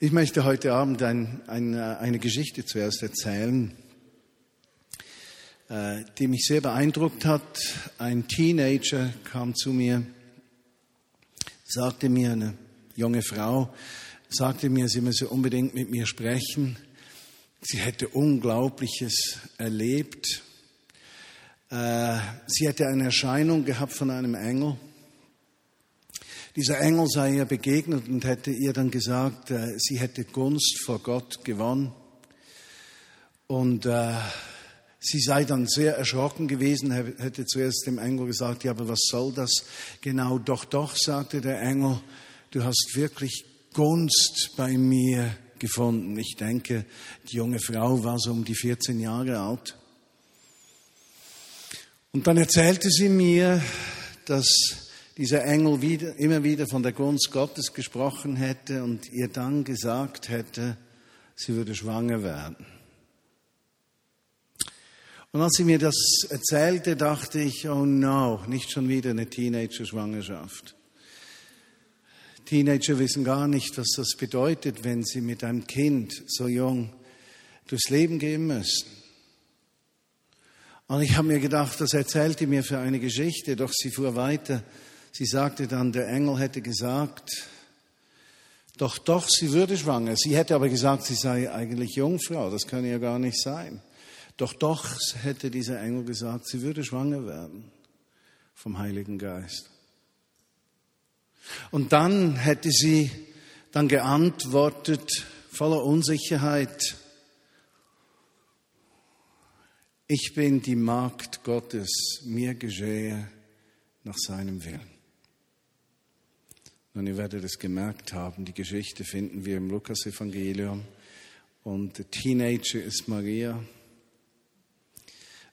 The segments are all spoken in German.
Ich möchte heute Abend ein, ein, eine Geschichte zuerst erzählen, äh, die mich sehr beeindruckt hat. Ein Teenager kam zu mir, sagte mir, eine junge Frau, sagte mir, sie müsse unbedingt mit mir sprechen. Sie hätte Unglaubliches erlebt. Äh, sie hätte eine Erscheinung gehabt von einem Engel. Dieser Engel sei ihr begegnet und hätte ihr dann gesagt, äh, sie hätte Gunst vor Gott gewonnen. Und äh, sie sei dann sehr erschrocken gewesen, hätte zuerst dem Engel gesagt, ja, aber was soll das genau? Doch, doch, sagte der Engel, du hast wirklich Gunst bei mir gefunden. Ich denke, die junge Frau war so um die 14 Jahre alt. Und dann erzählte sie mir, dass dieser Engel wieder, immer wieder von der Gunst Gottes gesprochen hätte und ihr dann gesagt hätte, sie würde schwanger werden. Und als sie mir das erzählte, dachte ich, oh no, nicht schon wieder eine Teenager-Schwangerschaft. Teenager wissen gar nicht, was das bedeutet, wenn sie mit einem Kind so jung durchs Leben gehen müssen. Und ich habe mir gedacht, das erzählte mir für eine Geschichte, doch sie fuhr weiter. Sie sagte dann, der Engel hätte gesagt, doch, doch, sie würde schwanger. Sie hätte aber gesagt, sie sei eigentlich Jungfrau. Das könne ja gar nicht sein. Doch, doch, hätte dieser Engel gesagt, sie würde schwanger werden vom Heiligen Geist. Und dann hätte sie dann geantwortet, voller Unsicherheit, ich bin die Magd Gottes, mir geschehe nach seinem Willen. Und ihr werdet es gemerkt haben, die Geschichte finden wir im Lukas-Evangelium. Und der Teenager ist Maria.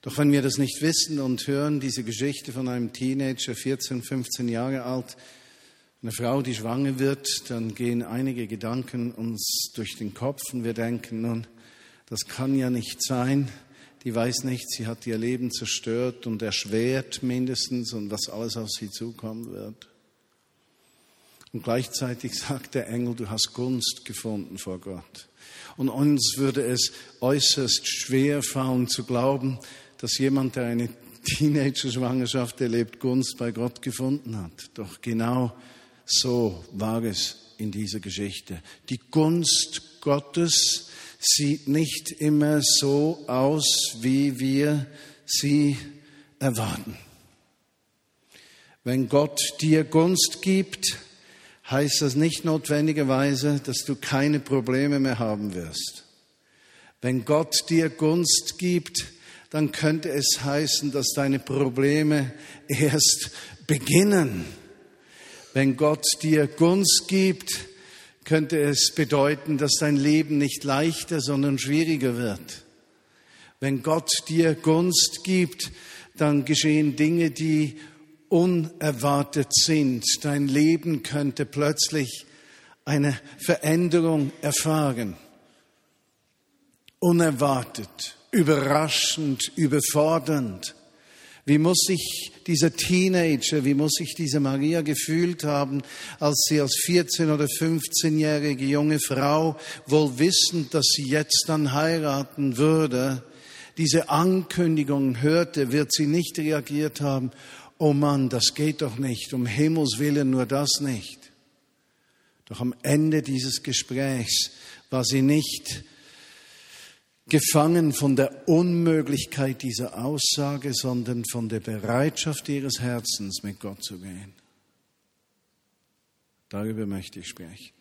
Doch wenn wir das nicht wissen und hören, diese Geschichte von einem Teenager, 14, 15 Jahre alt, eine Frau, die schwanger wird, dann gehen einige Gedanken uns durch den Kopf und wir denken, nun, das kann ja nicht sein. Die weiß nicht, sie hat ihr Leben zerstört und erschwert mindestens und was alles auf sie zukommen wird. Und gleichzeitig sagt der Engel, du hast Gunst gefunden vor Gott. Und uns würde es äußerst schwer fallen zu glauben, dass jemand, der eine Teenager-Schwangerschaft erlebt, Gunst bei Gott gefunden hat. Doch genau so war es in dieser Geschichte. Die Gunst Gottes sieht nicht immer so aus, wie wir sie erwarten. Wenn Gott dir Gunst gibt, heißt das nicht notwendigerweise, dass du keine Probleme mehr haben wirst. Wenn Gott dir Gunst gibt, dann könnte es heißen, dass deine Probleme erst beginnen. Wenn Gott dir Gunst gibt, könnte es bedeuten, dass dein Leben nicht leichter, sondern schwieriger wird. Wenn Gott dir Gunst gibt, dann geschehen Dinge, die unerwartet sind. Dein Leben könnte plötzlich eine Veränderung erfahren. Unerwartet, überraschend, überfordernd. Wie muss sich dieser Teenager, wie muss sich diese Maria gefühlt haben, als sie als 14 oder 15-jährige junge Frau, wohl wissend, dass sie jetzt dann heiraten würde, diese Ankündigung hörte, wird sie nicht reagiert haben, oh Mann, das geht doch nicht, um Himmels willen nur das nicht. Doch am Ende dieses Gesprächs war sie nicht gefangen von der Unmöglichkeit dieser Aussage, sondern von der Bereitschaft ihres Herzens, mit Gott zu gehen. Darüber möchte ich sprechen.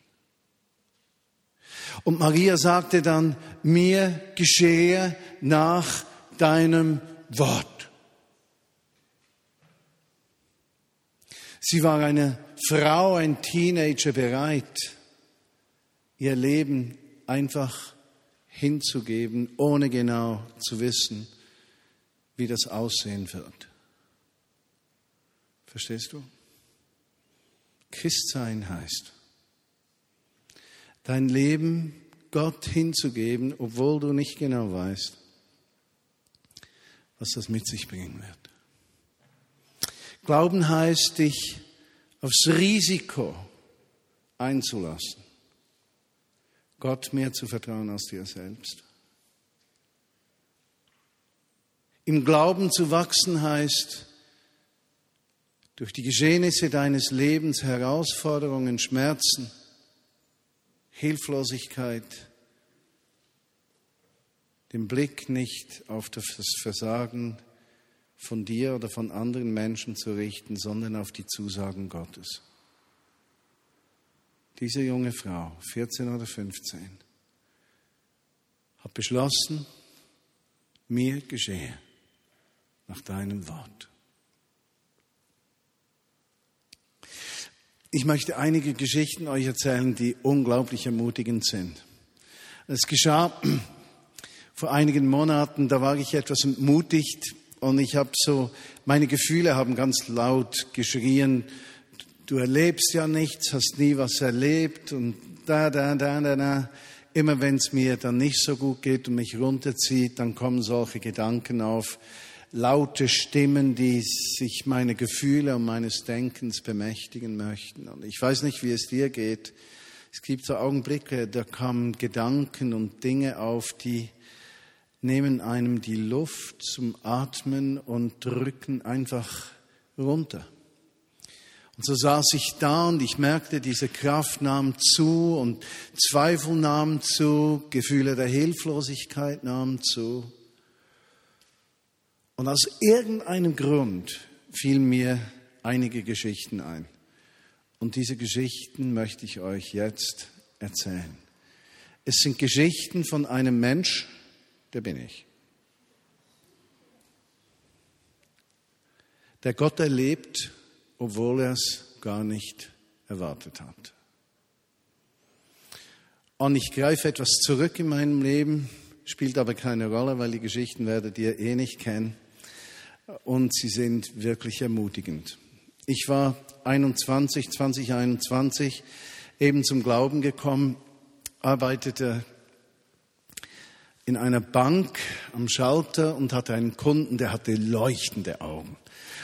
Und Maria sagte dann, mir geschehe nach deinem Wort. Sie war eine Frau, ein Teenager bereit, ihr Leben einfach hinzugeben, ohne genau zu wissen, wie das aussehen wird. Verstehst du? Christsein heißt, dein Leben Gott hinzugeben, obwohl du nicht genau weißt, was das mit sich bringen wird. Glauben heißt, dich aufs Risiko einzulassen. Gott mehr zu vertrauen als dir selbst. Im Glauben zu wachsen heißt, durch die Geschehnisse deines Lebens, Herausforderungen, Schmerzen, Hilflosigkeit, den Blick nicht auf das Versagen von dir oder von anderen Menschen zu richten, sondern auf die Zusagen Gottes. Diese junge Frau, 14 oder 15, hat beschlossen, mir geschehe nach deinem Wort. Ich möchte einige Geschichten euch erzählen, die unglaublich ermutigend sind. Es geschah vor einigen Monaten, da war ich etwas entmutigt und ich habe so, meine Gefühle haben ganz laut geschrien, du erlebst ja nichts, hast nie was erlebt und da, da, da, da, da. Immer wenn es mir dann nicht so gut geht und mich runterzieht, dann kommen solche Gedanken auf, laute Stimmen, die sich meine Gefühle und meines Denkens bemächtigen möchten. Und ich weiß nicht, wie es dir geht. Es gibt so Augenblicke, da kommen Gedanken und Dinge auf, die nehmen einem die Luft zum Atmen und drücken einfach runter. Und so saß ich da und ich merkte, diese Kraft nahm zu und Zweifel nahmen zu, Gefühle der Hilflosigkeit nahmen zu. Und aus irgendeinem Grund fielen mir einige Geschichten ein. Und diese Geschichten möchte ich euch jetzt erzählen. Es sind Geschichten von einem Mensch, der bin ich. Der Gott erlebt, obwohl er es gar nicht erwartet hat. Und ich greife etwas zurück in meinem Leben, spielt aber keine Rolle, weil die Geschichten werdet ihr eh nicht kennen und sie sind wirklich ermutigend. Ich war 21, 2021 eben zum Glauben gekommen, arbeitete in einer Bank am Schalter und hatte einen Kunden, der hatte leuchtende Augen.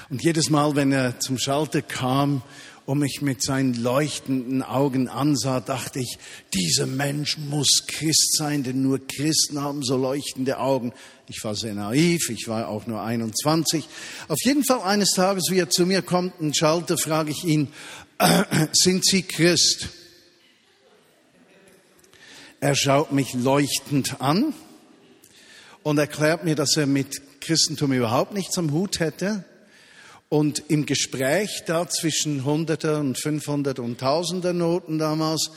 Und jedes Mal, wenn er zum Schalter kam und mich mit seinen leuchtenden Augen ansah, dachte ich, dieser Mensch muss Christ sein, denn nur Christen haben so leuchtende Augen. Ich war sehr naiv, ich war auch nur 21. Auf jeden Fall eines Tages, wie er zu mir kommt, ein Schalter, frage ich ihn, äh, sind Sie Christ? Er schaut mich leuchtend an und erklärt mir, dass er mit Christentum überhaupt nichts am Hut hätte und im Gespräch da zwischen Hunderter und Fünfhundert und Tausender Noten damals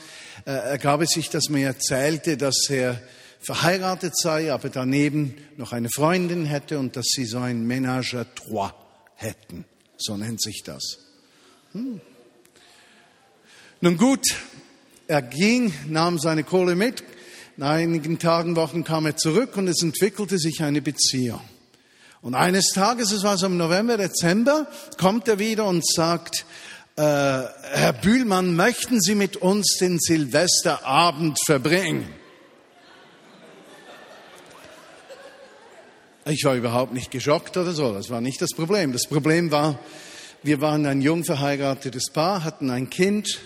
äh, ergab es sich, dass mir erzählte, dass er verheiratet sei, aber daneben noch eine Freundin hätte und dass sie so ein Ménage à trois hätten. So nennt sich das. Hm. Nun gut, er ging, nahm seine Kohle mit. Nach einigen Tagen, Wochen kam er zurück und es entwickelte sich eine Beziehung. Und eines Tages, es war so im November, Dezember, kommt er wieder und sagt, äh, Herr Bühlmann, möchten Sie mit uns den Silvesterabend verbringen? Ich war überhaupt nicht geschockt oder so, das war nicht das Problem. Das Problem war, wir waren ein jung verheiratetes Paar, hatten ein Kind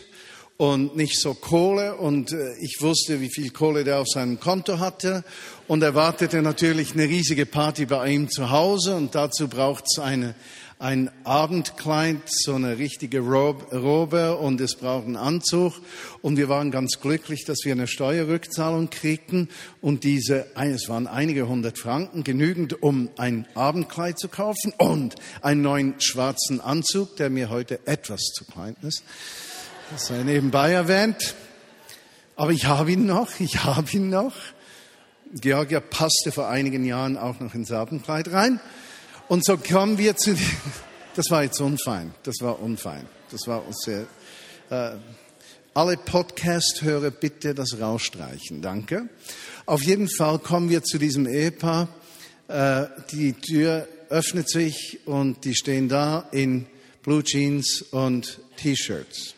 und nicht so Kohle. Und äh, ich wusste, wie viel Kohle der auf seinem Konto hatte. Und erwartete natürlich eine riesige Party bei ihm zu Hause. Und dazu braucht es eine, ein Abendkleid, so eine richtige Robe. Und es braucht einen Anzug. Und wir waren ganz glücklich, dass wir eine Steuerrückzahlung kriegten. Und diese, es waren einige hundert Franken, genügend, um ein Abendkleid zu kaufen und einen neuen schwarzen Anzug, der mir heute etwas zu klein ist. Das sei nebenbei erwähnt. Aber ich habe ihn noch, ich habe ihn noch. Georgia passte vor einigen Jahren auch noch ins Abendkleid rein. Und so kommen wir zu, das war jetzt unfein, das war unfein, das war sehr, äh, alle Podcast-Hörer bitte das rausstreichen, danke. Auf jeden Fall kommen wir zu diesem Ehepaar, äh, die Tür öffnet sich und die stehen da in Blue Jeans und T-Shirts.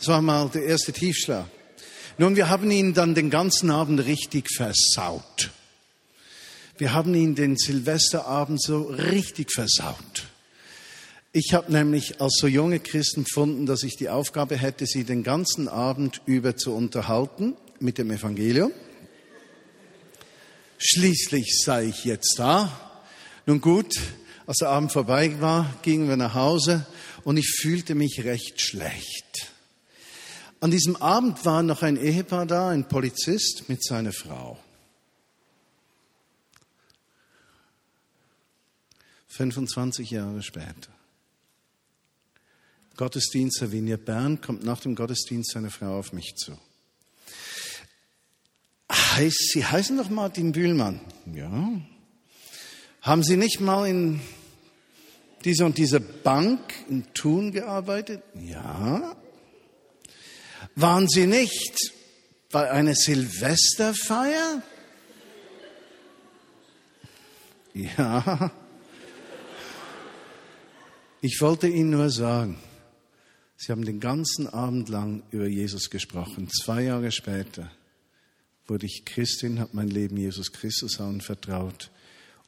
Das war mal der erste Tiefschlag. Nun, wir haben ihn dann den ganzen Abend richtig versaut. Wir haben ihn den Silvesterabend so richtig versaut. Ich habe nämlich als so junge Christen gefunden, dass ich die Aufgabe hätte, sie den ganzen Abend über zu unterhalten mit dem Evangelium. Schließlich sei ich jetzt da. Nun gut, als der Abend vorbei war, gingen wir nach Hause und ich fühlte mich recht schlecht. An diesem Abend war noch ein Ehepaar da, ein Polizist mit seiner Frau. 25 Jahre später. Gottesdienst Vignette Bern kommt nach dem Gottesdienst seine Frau auf mich zu. Sie heißen doch Martin Bühlmann. Ja. Haben Sie nicht mal in dieser und dieser Bank in Thun gearbeitet? Ja. Waren Sie nicht bei einer Silvesterfeier? Ja. Ich wollte Ihnen nur sagen, Sie haben den ganzen Abend lang über Jesus gesprochen. Zwei Jahre später wurde ich Christin, habe mein Leben Jesus Christus anvertraut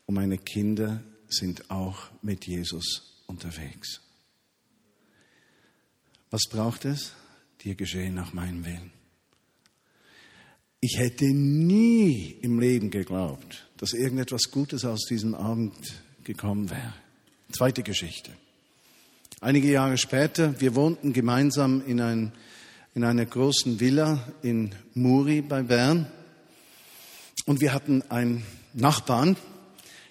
und meine Kinder sind auch mit Jesus unterwegs. Was braucht es? Dir geschehen nach meinem Willen. Ich hätte nie im Leben geglaubt, dass irgendetwas Gutes aus diesem Abend gekommen wäre. Zweite Geschichte. Einige Jahre später, wir wohnten gemeinsam in, ein, in einer großen Villa in Muri bei Bern. Und wir hatten einen Nachbarn,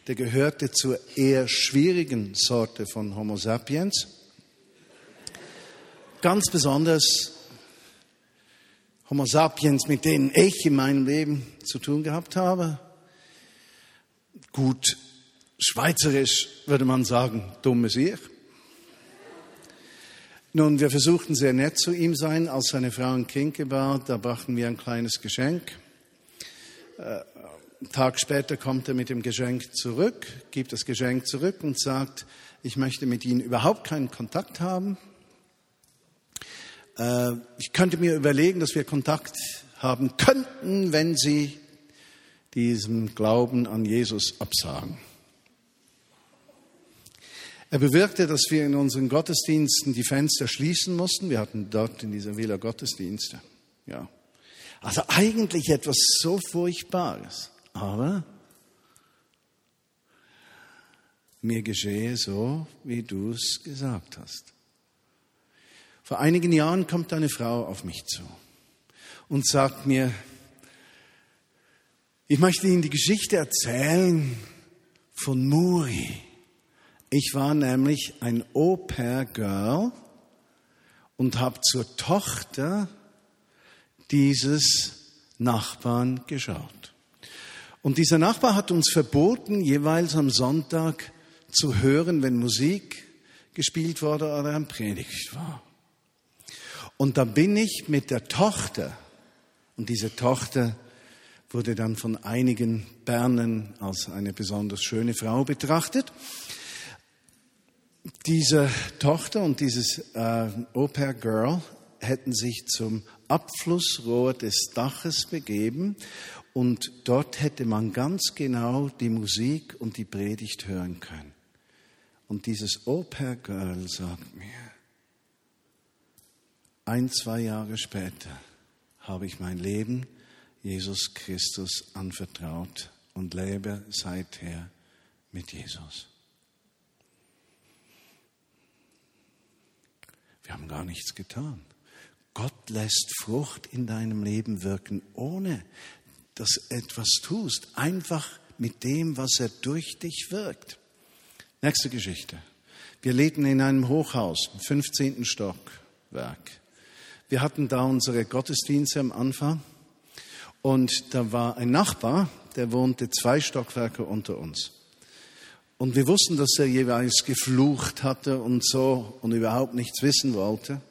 der gehörte zur eher schwierigen Sorte von Homo sapiens. Ganz besonders Homo sapiens, mit denen ich in meinem Leben zu tun gehabt habe. Gut, schweizerisch würde man sagen, dummes Ich. Nun, wir versuchten sehr nett zu ihm sein, als seine Frau ein Kind gebar, da brachten wir ein kleines Geschenk. Äh, einen Tag später kommt er mit dem Geschenk zurück, gibt das Geschenk zurück und sagt, ich möchte mit Ihnen überhaupt keinen Kontakt haben. Äh, ich könnte mir überlegen, dass wir Kontakt haben könnten, wenn Sie diesem Glauben an Jesus absagen. Er bewirkte, dass wir in unseren Gottesdiensten die Fenster schließen mussten. Wir hatten dort in dieser Villa Gottesdienste. Ja. Also eigentlich etwas so Furchtbares. Aber mir geschehe so, wie du es gesagt hast. Vor einigen Jahren kommt eine Frau auf mich zu und sagt mir, ich möchte Ihnen die Geschichte erzählen von Muri. Ich war nämlich ein Au-pair-Girl und habe zur Tochter dieses Nachbarn geschaut. Und dieser Nachbar hat uns verboten, jeweils am Sonntag zu hören, wenn Musik gespielt wurde oder ein Predigt war. Und da bin ich mit der Tochter, und diese Tochter wurde dann von einigen Bernen als eine besonders schöne Frau betrachtet, diese Tochter und dieses äh, Au-pair-Girl hätten sich zum Abflussrohr des Daches begeben. Und dort hätte man ganz genau die Musik und die Predigt hören können. Und dieses Au-pair-Girl sagt mir, ein, zwei Jahre später habe ich mein Leben Jesus Christus anvertraut und lebe seither mit Jesus. Wir haben gar nichts getan. Gott lässt Frucht in deinem Leben wirken, ohne dass etwas tust. Einfach mit dem, was er durch dich wirkt. Nächste Geschichte. Wir lebten in einem Hochhaus, im 15. Stockwerk. Wir hatten da unsere Gottesdienste am Anfang und da war ein Nachbar, der wohnte zwei Stockwerke unter uns. Und wir wussten, dass er jeweils geflucht hatte und so und überhaupt nichts wissen wollte.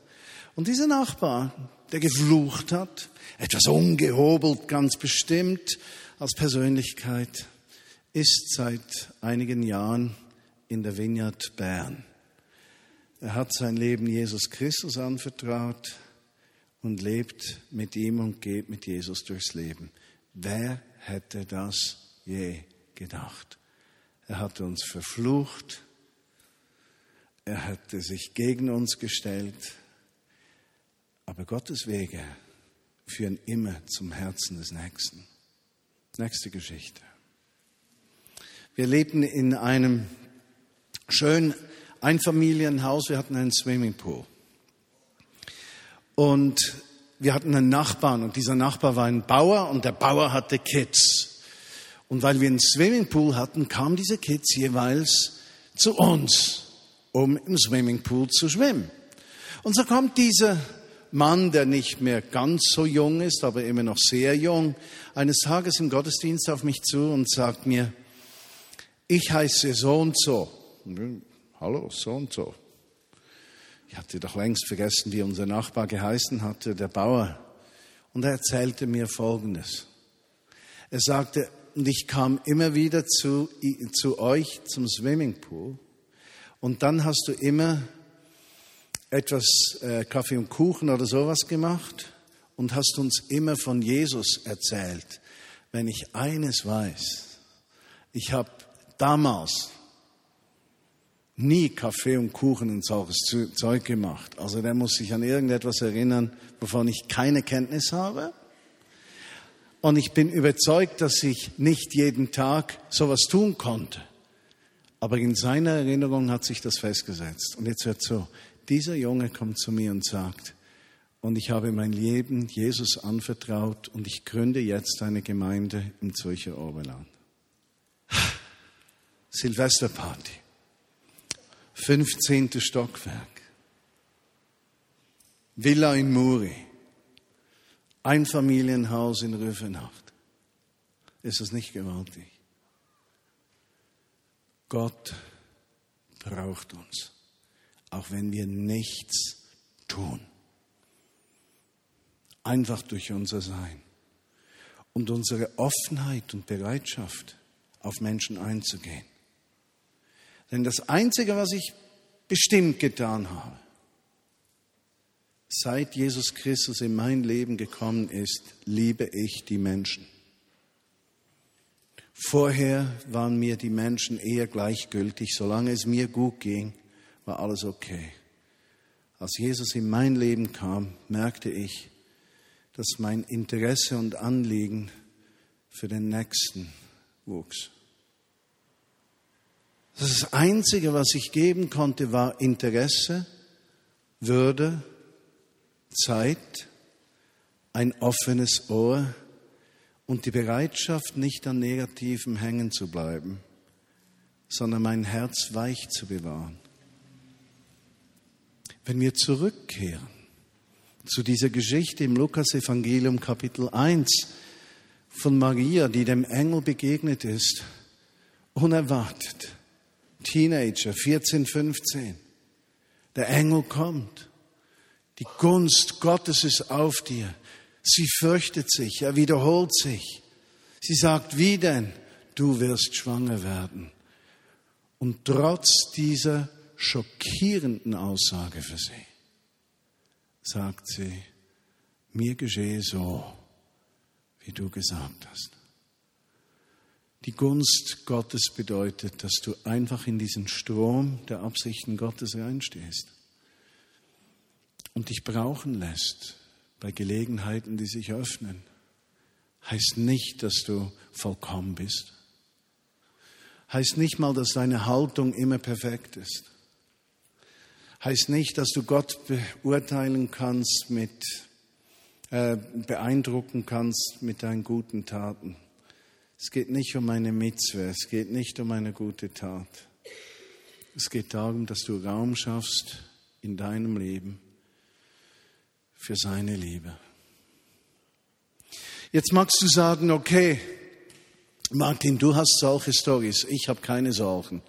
Und dieser Nachbar, der geflucht hat, etwas ungehobelt, ganz bestimmt als Persönlichkeit, ist seit einigen Jahren in der Vineyard Bern. Er hat sein Leben Jesus Christus anvertraut und lebt mit ihm und geht mit Jesus durchs Leben. Wer hätte das je gedacht? Er hat uns verflucht. er hätte sich gegen uns gestellt. Aber Gottes Wege führen immer zum Herzen des Nächsten. Nächste Geschichte. Wir lebten in einem schönen Einfamilienhaus. Wir hatten einen Swimmingpool. Und wir hatten einen Nachbarn und dieser Nachbar war ein Bauer und der Bauer hatte Kids. Und weil wir einen Swimmingpool hatten, kamen diese Kids jeweils zu uns, um im Swimmingpool zu schwimmen. Und so kommt dieser Mann, der nicht mehr ganz so jung ist, aber immer noch sehr jung, eines Tages im Gottesdienst auf mich zu und sagt mir, ich heiße so und so. Hallo, so und so. Ich hatte doch längst vergessen, wie unser Nachbar geheißen hatte, der Bauer. Und er erzählte mir Folgendes. Er sagte, und ich kam immer wieder zu, zu euch zum Swimmingpool. Und dann hast du immer etwas äh, Kaffee und Kuchen oder sowas gemacht und hast uns immer von Jesus erzählt. Wenn ich eines weiß, ich habe damals nie Kaffee und Kuchen und solches Zeug gemacht. Also der muss sich an irgendetwas erinnern, wovon ich keine Kenntnis habe. Und ich bin überzeugt, dass ich nicht jeden Tag sowas tun konnte. Aber in seiner Erinnerung hat sich das festgesetzt. Und jetzt hört so, dieser Junge kommt zu mir und sagt, und ich habe mein Leben Jesus anvertraut und ich gründe jetzt eine Gemeinde im Zürcher Oberland. Silvesterparty. 15. Stockwerk. Villa in Muri. Einfamilienhaus in Rüfenacht. Ist das nicht gewaltig? Gott braucht uns auch wenn wir nichts tun. Einfach durch unser Sein und unsere Offenheit und Bereitschaft, auf Menschen einzugehen. Denn das Einzige, was ich bestimmt getan habe, seit Jesus Christus in mein Leben gekommen ist, liebe ich die Menschen. Vorher waren mir die Menschen eher gleichgültig, solange es mir gut ging, war alles okay. Als Jesus in mein Leben kam, merkte ich, dass mein Interesse und Anliegen für den Nächsten wuchs. Das Einzige, was ich geben konnte, war Interesse, Würde, Zeit, ein offenes Ohr und die Bereitschaft, nicht an Negativem hängen zu bleiben, sondern mein Herz weich zu bewahren. Wenn wir zurückkehren zu dieser Geschichte im Lukas-Evangelium Kapitel 1 von Maria, die dem Engel begegnet ist, unerwartet, Teenager, 14, 15. Der Engel kommt. Die Gunst Gottes ist auf dir. Sie fürchtet sich, er wiederholt sich. Sie sagt, wie denn? Du wirst schwanger werden. Und trotz dieser schockierenden Aussage für sie, sagt sie, mir geschehe so, wie du gesagt hast. Die Gunst Gottes bedeutet, dass du einfach in diesen Strom der Absichten Gottes reinstehst und dich brauchen lässt bei Gelegenheiten, die sich öffnen. Heißt nicht, dass du vollkommen bist. Heißt nicht mal, dass deine Haltung immer perfekt ist heißt nicht, dass du Gott beurteilen kannst mit, äh, beeindrucken kannst mit deinen guten Taten. Es geht nicht um eine Mitzwe, es geht nicht um eine gute Tat. Es geht darum, dass du Raum schaffst in deinem Leben für seine Liebe. Jetzt magst du sagen, okay, Martin, du hast solche Stories, ich habe keine solchen.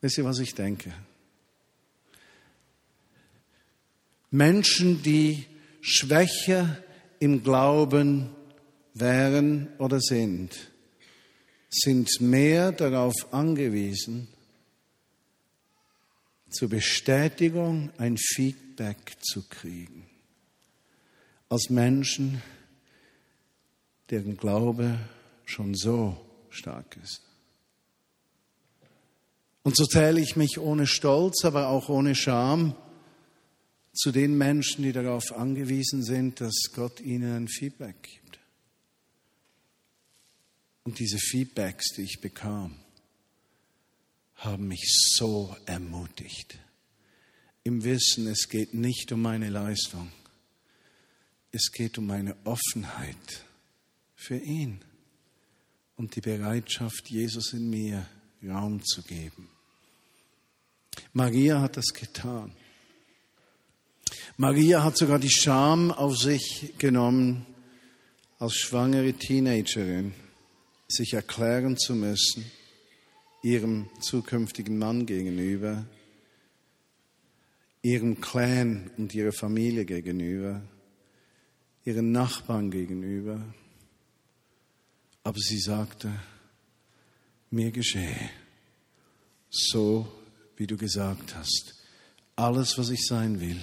Wisst ihr, was ich denke? Menschen, die schwächer im Glauben wären oder sind, sind mehr darauf angewiesen, zur Bestätigung ein Feedback zu kriegen, als Menschen, deren Glaube schon so stark ist. Und so zähle ich mich ohne Stolz, aber auch ohne Scham zu den Menschen, die darauf angewiesen sind, dass Gott ihnen ein Feedback gibt. Und diese Feedbacks, die ich bekam, haben mich so ermutigt. Im Wissen, es geht nicht um meine Leistung, es geht um meine Offenheit für ihn und die Bereitschaft, Jesus in mir Raum zu geben. Maria hat das getan. Maria hat sogar die Scham auf sich genommen, als schwangere Teenagerin sich erklären zu müssen, ihrem zukünftigen Mann gegenüber, ihrem Clan und ihrer Familie gegenüber, ihren Nachbarn gegenüber. Aber sie sagte, mir geschehe, so wie du gesagt hast. Alles, was ich sein will,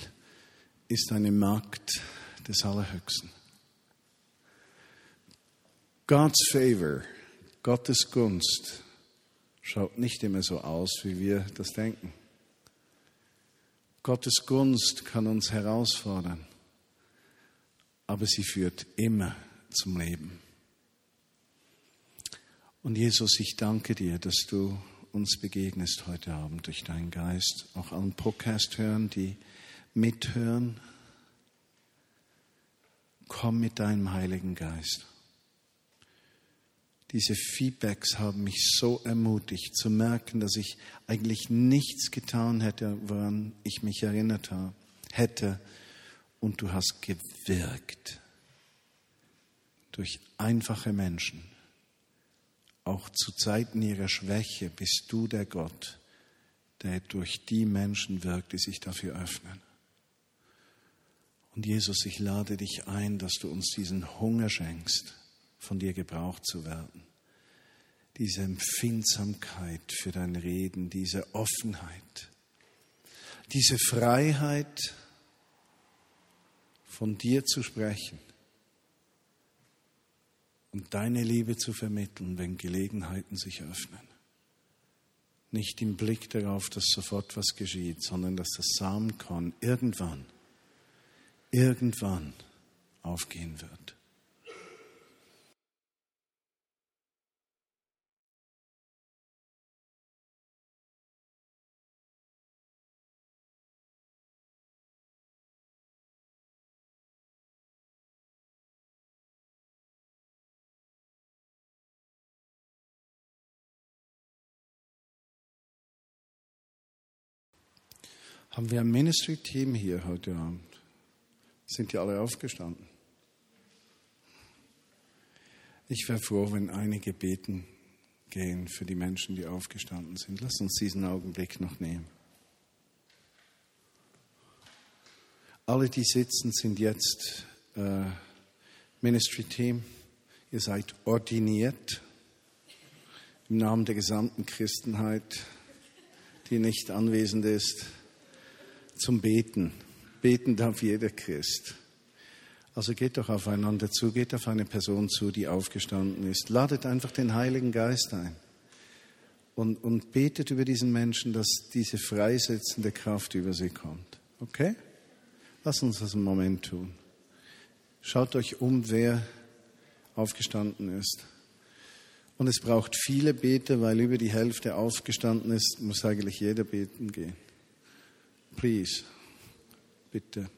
ist eine Magd des Allerhöchsten. God's favor, Gottes Gunst, schaut nicht immer so aus, wie wir das denken. Gottes Gunst kann uns herausfordern, aber sie führt immer zum Leben. Und Jesus, ich danke dir, dass du uns begegnest heute Abend durch deinen Geist, auch allen Podcast hören, die mithören. Komm mit deinem Heiligen Geist. Diese Feedbacks haben mich so ermutigt zu merken, dass ich eigentlich nichts getan hätte, woran ich mich erinnert hätte. Und du hast gewirkt durch einfache Menschen auch zu Zeiten ihrer Schwäche bist du der Gott, der durch die Menschen wirkt, die sich dafür öffnen. Und Jesus, ich lade dich ein, dass du uns diesen Hunger schenkst, von dir gebraucht zu werden. Diese Empfindsamkeit für dein Reden, diese Offenheit, diese Freiheit, von dir zu sprechen und deine Liebe zu vermitteln, wenn Gelegenheiten sich öffnen. Nicht im Blick darauf, dass sofort was geschieht, sondern dass das Samenkorn irgendwann, irgendwann aufgehen wird. haben wir ein Ministry-Team hier heute Abend. Sind die alle aufgestanden? Ich wäre froh, wenn einige beten gehen für die Menschen, die aufgestanden sind. Lass uns diesen Augenblick noch nehmen. Alle, die sitzen, sind jetzt äh, Ministry-Team. Ihr seid ordiniert im Namen der gesamten Christenheit, die nicht anwesend ist zum Beten. Beten darf jeder Christ. Also geht doch aufeinander zu, geht auf eine Person zu, die aufgestanden ist. Ladet einfach den Heiligen Geist ein und, und betet über diesen Menschen, dass diese freisetzende Kraft über sie kommt. Okay? Lass uns das einen Moment tun. Schaut euch um, wer aufgestanden ist. Und es braucht viele Beter, weil über die Hälfte aufgestanden ist, muss eigentlich jeder beten gehen. Please, bitte.